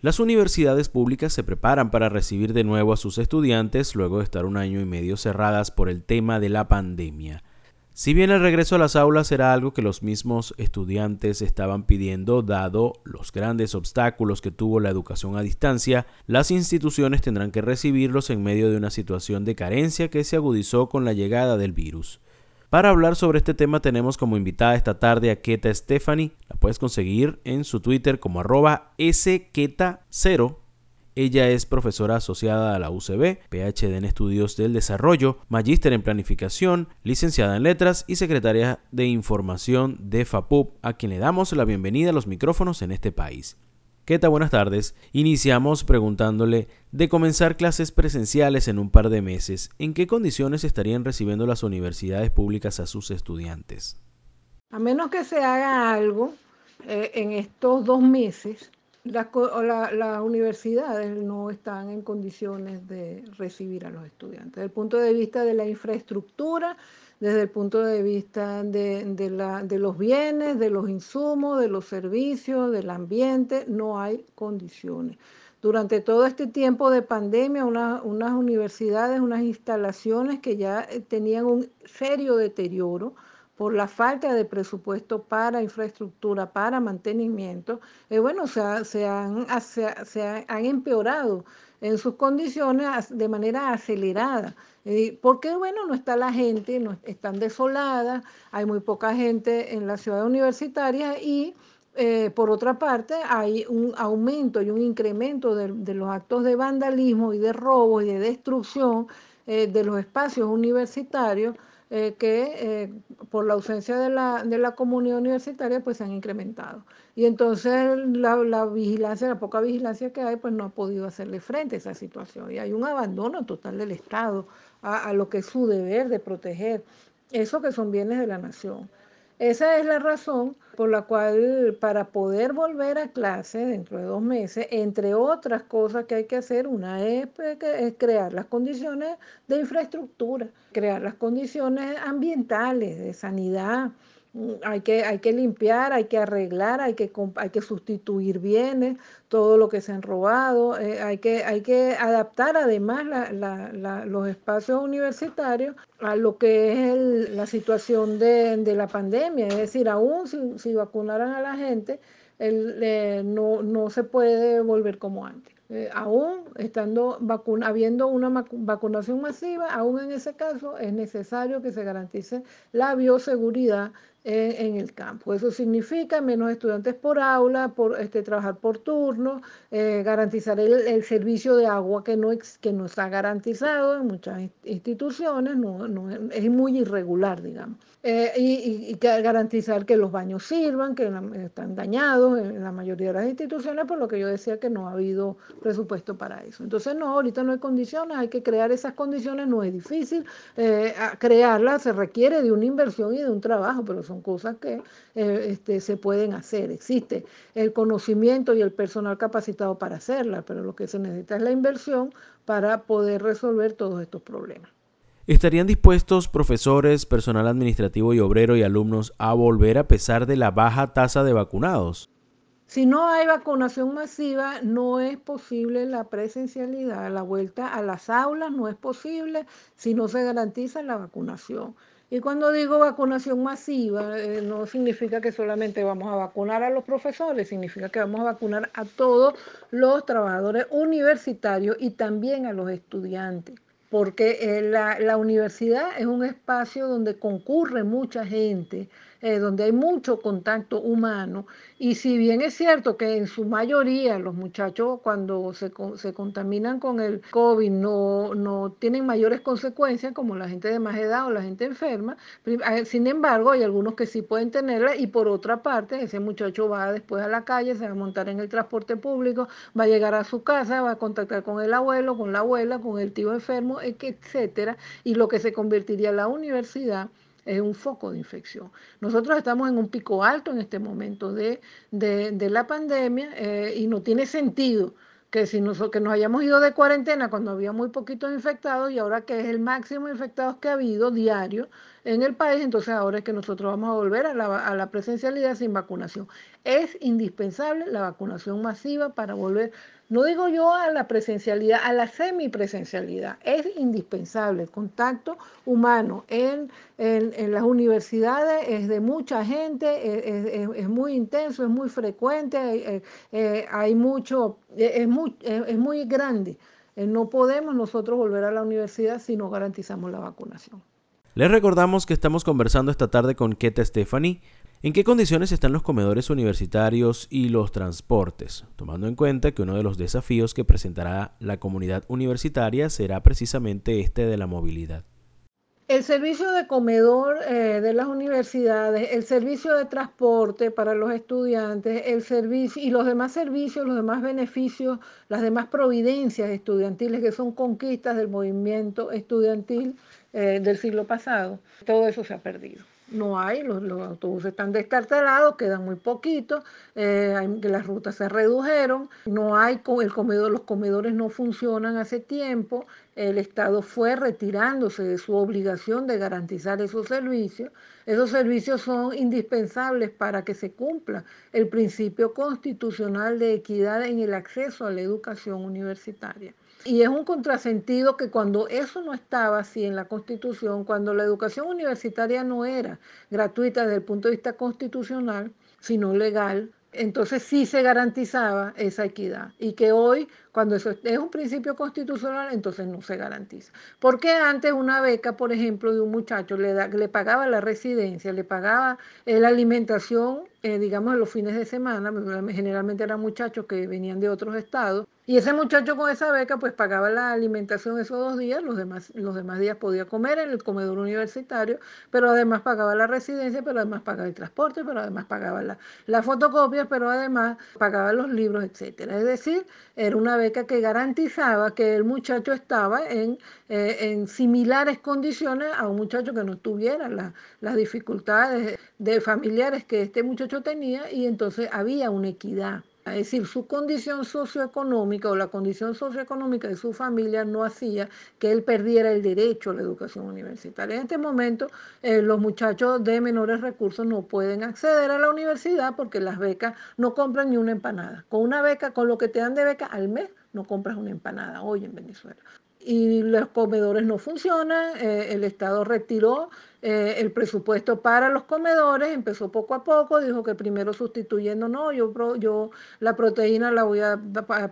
Las universidades públicas se preparan para recibir de nuevo a sus estudiantes luego de estar un año y medio cerradas por el tema de la pandemia. Si bien el regreso a las aulas era algo que los mismos estudiantes estaban pidiendo, dado los grandes obstáculos que tuvo la educación a distancia, las instituciones tendrán que recibirlos en medio de una situación de carencia que se agudizó con la llegada del virus. Para hablar sobre este tema tenemos como invitada esta tarde a Keta Stephanie. La puedes conseguir en su Twitter como arroba sketa0. Ella es profesora asociada a la UCB, PhD en Estudios del Desarrollo, magíster en Planificación, licenciada en Letras y secretaria de Información de FAPUP, a quien le damos la bienvenida a los micrófonos en este país. ¿Qué tal? Buenas tardes. Iniciamos preguntándole de comenzar clases presenciales en un par de meses, ¿en qué condiciones estarían recibiendo las universidades públicas a sus estudiantes? A menos que se haga algo eh, en estos dos meses, las universidades no están en condiciones de recibir a los estudiantes. Desde el punto de vista de la infraestructura, desde el punto de vista de, la, de, los bienes, de los insumos, de los servicios, del ambiente, no hay condiciones. Durante todo este tiempo de pandemia, unas universidades, unas instalaciones que ya eh, tenían un serio deterioro, por la falta de presupuesto para infraestructura, para mantenimiento, eh, bueno, se, han, empeorado en sus condiciones de manera acelerada. Eh, porque, bueno, no está la gente, no, están desoladas, hay muy poca gente en la ciudad universitaria y eh, por otra parte, hay un aumento y un incremento de, los actos de vandalismo y de robo y de destrucción de los espacios universitarios eh, que eh, por la ausencia de la, de la, comunidad universitaria pues se han incrementado. Y entonces la, la, vigilancia, la poca vigilancia que hay, pues no ha podido hacerle frente a esa situación. Y hay un abandono total del Estado a, a lo que es su deber de proteger eso que son bienes de la nación. Esa es la razón por la cual para poder volver a clase dentro de dos meses, entre otras cosas que hay que hacer, una es, pues, es crear las condiciones de infraestructura, crear las condiciones ambientales, de sanidad, hay que, hay que limpiar, hay que arreglar, hay que, hay que sustituir bienes, todo lo que se han robado, eh, hay, que, hay que adaptar además los espacios universitarios a lo que es la situación de, la pandemia, es decir, aún si, vacunaran a la gente, eh, no, no se puede volver como antes. Eh, aún estando habiendo una vacunación masiva, aún en ese caso es necesario que se garantice la bioseguridad en, el campo. Eso significa menos estudiantes por aula, por este, trabajar por turno, eh, garantizar el, servicio de agua que no, que no está garantizado en muchas instituciones, no, es muy irregular, digamos. Eh, y, garantizar que los baños sirvan, que están dañados en la mayoría de las instituciones, por lo que yo decía que no ha habido presupuesto para eso. Entonces, no, ahorita no hay condiciones, hay que crear esas condiciones, no es difícil, eh, crearlas se requiere de una inversión y de un trabajo, pero son cosas que eh, este, se pueden hacer. Existe el conocimiento y el personal capacitado para hacerla, pero lo que se necesita es la inversión para poder resolver todos estos problemas. ¿Estarían dispuestos profesores, personal administrativo y obrero y alumnos a volver a pesar de la baja tasa de vacunados? Si no hay vacunación masiva, no es posible la presencialidad, la vuelta a las aulas no es posible si no se garantiza la vacunación. Y cuando digo vacunación masiva, eh, no significa que solamente vamos a vacunar a los profesores, significa que vamos a vacunar a todos los trabajadores universitarios y también a los estudiantes porque eh, la, la, universidad es un espacio donde concurre mucha gente, eh, donde hay mucho contacto humano. Y si bien es cierto que en su mayoría los muchachos cuando se, se contaminan con el COVID no, no, tienen mayores consecuencias como la gente de más edad o la gente enferma, eh, sin embargo hay algunos que sí pueden tenerla y por otra parte ese muchacho va después a la calle, se va a montar en el transporte público, va a llegar a su casa, va a contactar con el abuelo, con la abuela, con el tío enfermo, etcétera, y lo que se convertiría en la universidad es un foco de infección. Nosotros estamos en un pico alto en este momento de, de, la pandemia eh, y no tiene sentido que si nos, que nos hayamos ido de cuarentena cuando había muy poquitos infectados y ahora que es el máximo de infectados que ha habido diario, en el país, entonces ahora es que nosotros vamos a volver a la, a la presencialidad sin vacunación. Es indispensable la vacunación masiva para volver no digo yo a la presencialidad, a la semipresencialidad. Es indispensable el contacto humano en, en, las universidades, es de mucha gente, es, muy intenso, es muy frecuente, eh, hay mucho, es muy, es muy grande. Eh, no podemos nosotros volver a la universidad si no garantizamos la vacunación. Les recordamos que estamos conversando esta tarde con Keta Stephanie ¿En qué condiciones están los comedores universitarios y los transportes? Tomando en cuenta que uno de los desafíos que presentará la comunidad universitaria será precisamente este de la movilidad. El servicio de comedor eh, de las universidades, el servicio de transporte para los estudiantes, el servicio y los demás servicios, los demás beneficios, las demás providencias estudiantiles que son conquistas del movimiento estudiantil eh, del siglo pasado, todo eso se ha perdido no hay, los, autobuses están descartelados, quedan muy poquitos, eh, las rutas se redujeron, no hay, el comedor, los comedores no funcionan hace tiempo, el Estado fue retirándose de su obligación de garantizar esos servicios. Esos servicios son indispensables para que se cumpla el principio constitucional de equidad en el acceso a la educación universitaria. Y es un contrasentido que cuando eso no estaba así en la Constitución, cuando la educación universitaria no era gratuita desde el punto de vista constitucional, sino legal, entonces sí se garantizaba esa equidad. Y que hoy cuando eso es un principio constitucional, entonces no se garantiza. Porque antes una beca, por ejemplo, de un muchacho le, le pagaba la residencia, le pagaba eh, la alimentación, eh, digamos, los fines de semana, generalmente eran muchachos que venían de otros estados, y ese muchacho con esa beca pues pagaba la alimentación esos dos días, los demás, los demás días podía comer en el comedor universitario, pero además pagaba la residencia, pero además pagaba el transporte, pero además pagaba la, la fotocopia, pero además pagaba los libros, etcétera. Es decir, era una beca que garantizaba que el muchacho estaba en, eh, en similares condiciones a un muchacho que no tuviera las dificultades de familiares que este muchacho tenía y entonces había una equidad. Es decir, su condición socioeconómica o la condición socioeconómica de su familia no hacía que él perdiera el derecho a la educación universitaria. En este momento, eh, los muchachos de menores recursos no pueden acceder a la universidad porque las becas no compran ni una empanada. Con una beca, con lo que te dan de beca al mes, no compras una empanada hoy en Venezuela. Y los comedores no funcionan, eh, el Estado retiró eh, el presupuesto para los comedores empezó poco a poco, dijo que primero sustituyendo, no, yo, la proteína la voy a,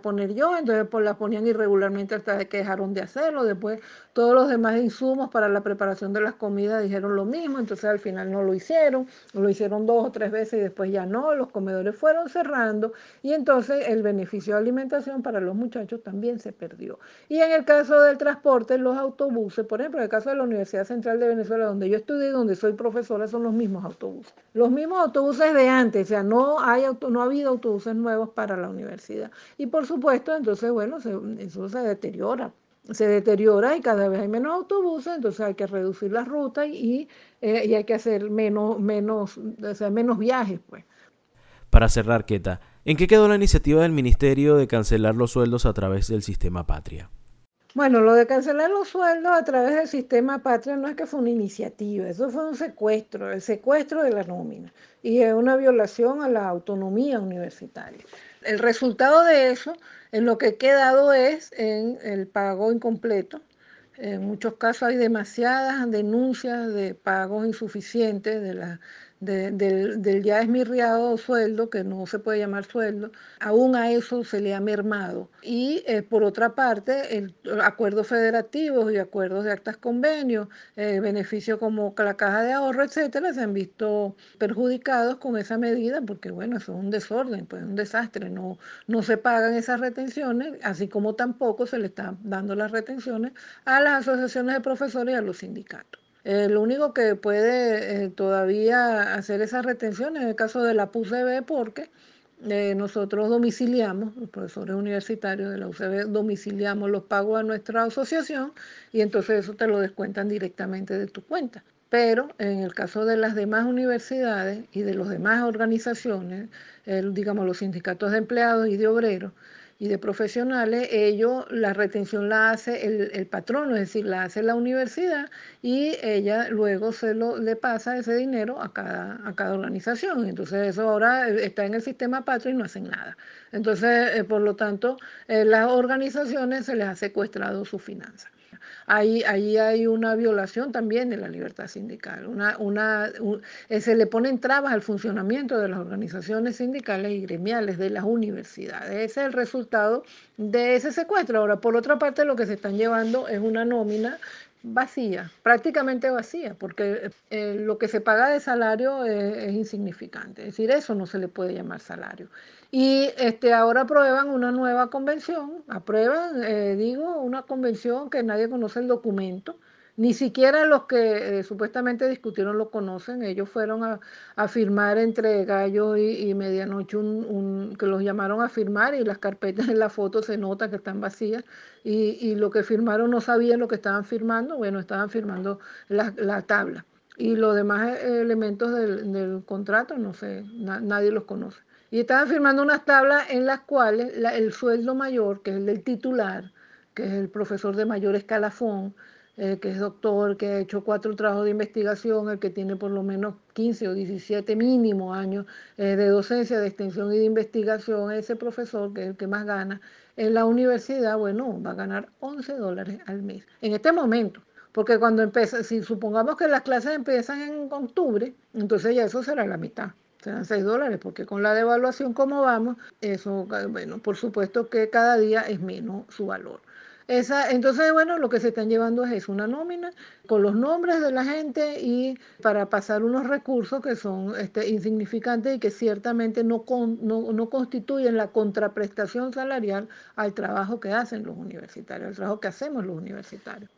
poner yo, entonces pues la ponían irregularmente hasta que dejaron de hacerlo, después todos los demás insumos para la preparación de las comidas dijeron lo mismo, entonces al final no lo hicieron, lo hicieron dos o tres veces y después ya no, los comedores fueron cerrando y entonces el beneficio de alimentación para los muchachos también se perdió. Y en el caso del transporte, los autobuses, por ejemplo, en el caso de la Universidad Central de Venezuela, donde yo estudié, donde soy profesora, son los mismos autobuses. Los mismos autobuses de antes, o sea, no, hay no ha habido autobuses nuevos para la universidad. Y por supuesto, entonces, bueno, eso se deteriora. Se deteriora y cada vez hay menos autobuses, entonces hay que reducir las rutas y, eh, y hay que hacer menos, menos, o sea, menos viajes, pues. Para cerrar, Keta, ¿en qué quedó la iniciativa del Ministerio de cancelar los sueldos a través del sistema Patria? Bueno, lo de cancelar los sueldos a través del sistema patria no es que fue una iniciativa, eso fue un secuestro, el secuestro de la nómina y es una violación a la autonomía universitaria. El resultado de eso, en lo que ha quedado es en el pago incompleto. En muchos casos hay demasiadas denuncias de pagos insuficientes de del, del, ya esmirriado sueldo, que no se puede llamar sueldo, aún a eso se le ha mermado. Y eh, por otra parte, el, acuerdos federativos y acuerdos de actas convenios, eh, beneficios como la caja de ahorro, etcétera, se han visto perjudicados con esa medida, porque bueno, eso es un desorden, pues un desastre, no, no se pagan esas retenciones, así como tampoco se le están dando las retenciones a las asociaciones de profesores y a los sindicatos. Eh, lo único que puede eh, todavía hacer esa retención es el caso de la PUCB porque eh, nosotros domiciliamos, los profesores universitarios de la UCB domiciliamos los pagos a nuestra asociación y entonces eso te lo descuentan directamente de tu cuenta. Pero en el caso de las demás universidades y de las demás organizaciones, digamos los sindicatos de empleados y de obreros, y de profesionales, ellos, la retención la hace el, el, patrono, es decir, la hace la universidad y ella luego se lo, le pasa ese dinero a cada, a cada organización. Entonces eso ahora está en el sistema patrio y no hacen nada. Entonces, eh, por lo tanto, eh, las organizaciones se les ha secuestrado su finanzas. Ahí, ahí, hay una violación también de la libertad sindical. Una, una, eh, se le ponen trabas al funcionamiento de las organizaciones sindicales y gremiales de las universidades. Ese es el resultado de ese secuestro. Ahora, por otra parte, lo que se están llevando es una nómina vacía, prácticamente vacía, porque eh, lo que se paga de salario es, es, insignificante. Es decir, eso no se le puede llamar salario. Y este, ahora aprueban una nueva convención, aprueban, eh, digo, una convención que nadie conoce el documento, ni siquiera los que eh, supuestamente discutieron lo conocen, ellos fueron a, firmar entre gallo y, medianoche, un, que los llamaron a firmar y las carpetas en la foto se nota que están vacías y, lo que firmaron no sabían lo que estaban firmando, bueno, estaban firmando la, la tabla. Y los demás eh, elementos del, del contrato, no sé, na, nadie los conoce. Y estaban firmando unas tablas en las cuales el sueldo mayor, que es el del titular, que es el profesor de mayor escalafón, eh, que es doctor, que ha hecho cuatro trabajos de investigación, el que tiene por lo menos 15 o 17 mínimo años eh, de docencia, de extensión y de investigación, ese profesor, que es el que más gana, en la universidad, bueno, va a ganar 11 dólares al mes. En este momento, porque cuando empieza, si supongamos que las clases empiezan en octubre, entonces ya eso será la mitad serán 6 dólares, porque con la devaluación como vamos, eso, bueno, por supuesto que cada día es menos su valor. Esa, entonces, bueno, lo que se están llevando es una nómina con los nombres de la gente y para pasar unos recursos que son este, insignificantes y que ciertamente no, no, no, constituyen la contraprestación salarial al trabajo que hacen los universitarios, al trabajo que hacemos los universitarios.